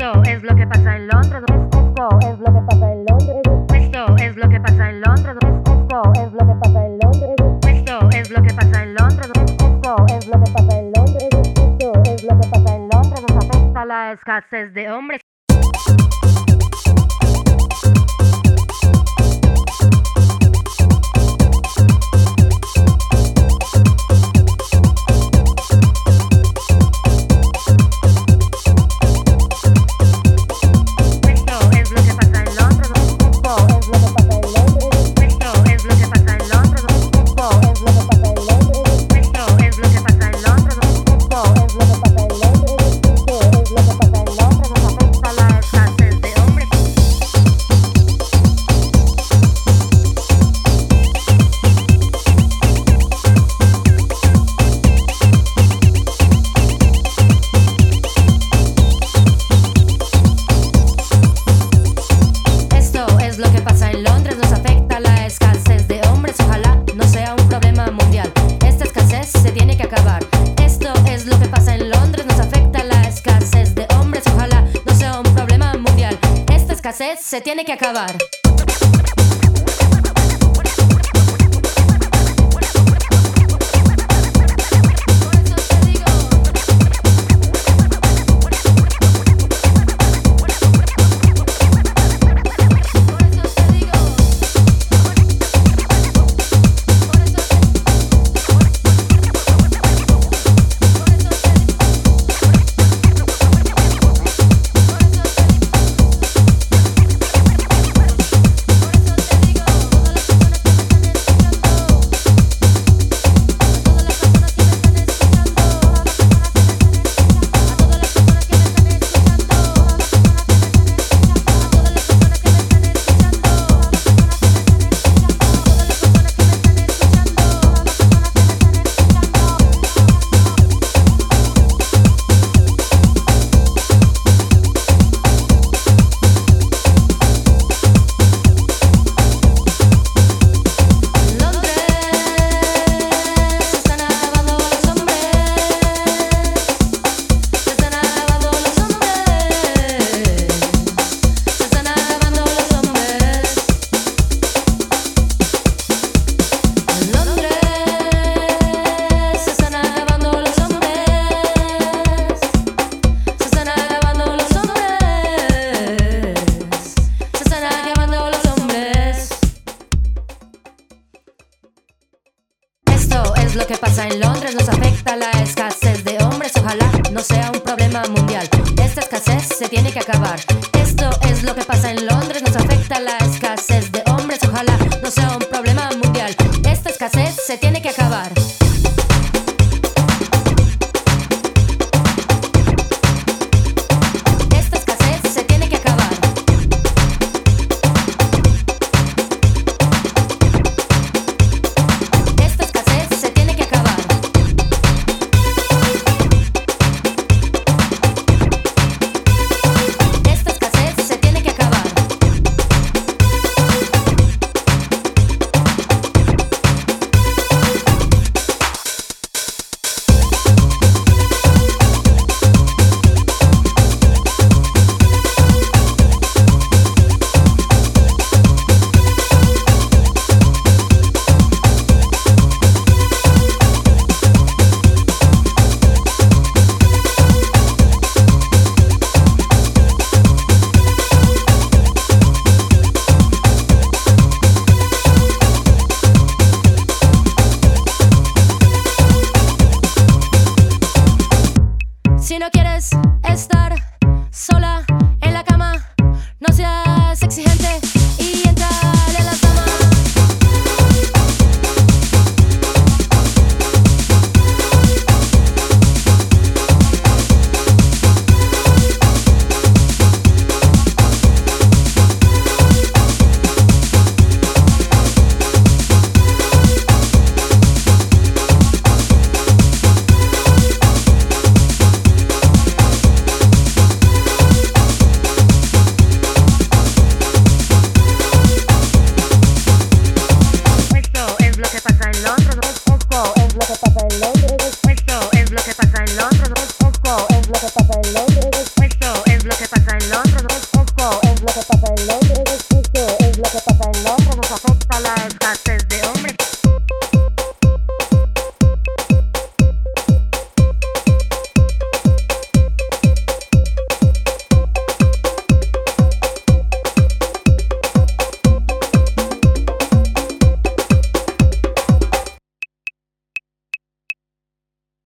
Esto es lo que pasa en Londres. Esto es lo que pasa en Londres. Esto es lo que pasa en Londres. Esto es lo que pasa en Londres. Esto es lo que pasa en Londres. Esto es lo que pasa en Londres. Esto es lo que pasa en Londres. Nos afecta la escasez de hombres. Lo que pasa en Londres, nos afecta la escasez de hombres, ojalá no sea un problema mundial. Esta escasez se tiene que acabar. Lo que pasa en Londres, nos afecta la escasez de hombres, ojalá no sea un problema mundial. Esta escasez se tiene que acabar. Esto es lo que pasa en Londres, nos afecta la escasez de hombres, ojalá no sea un problema mundial. Esta escasez se tiene que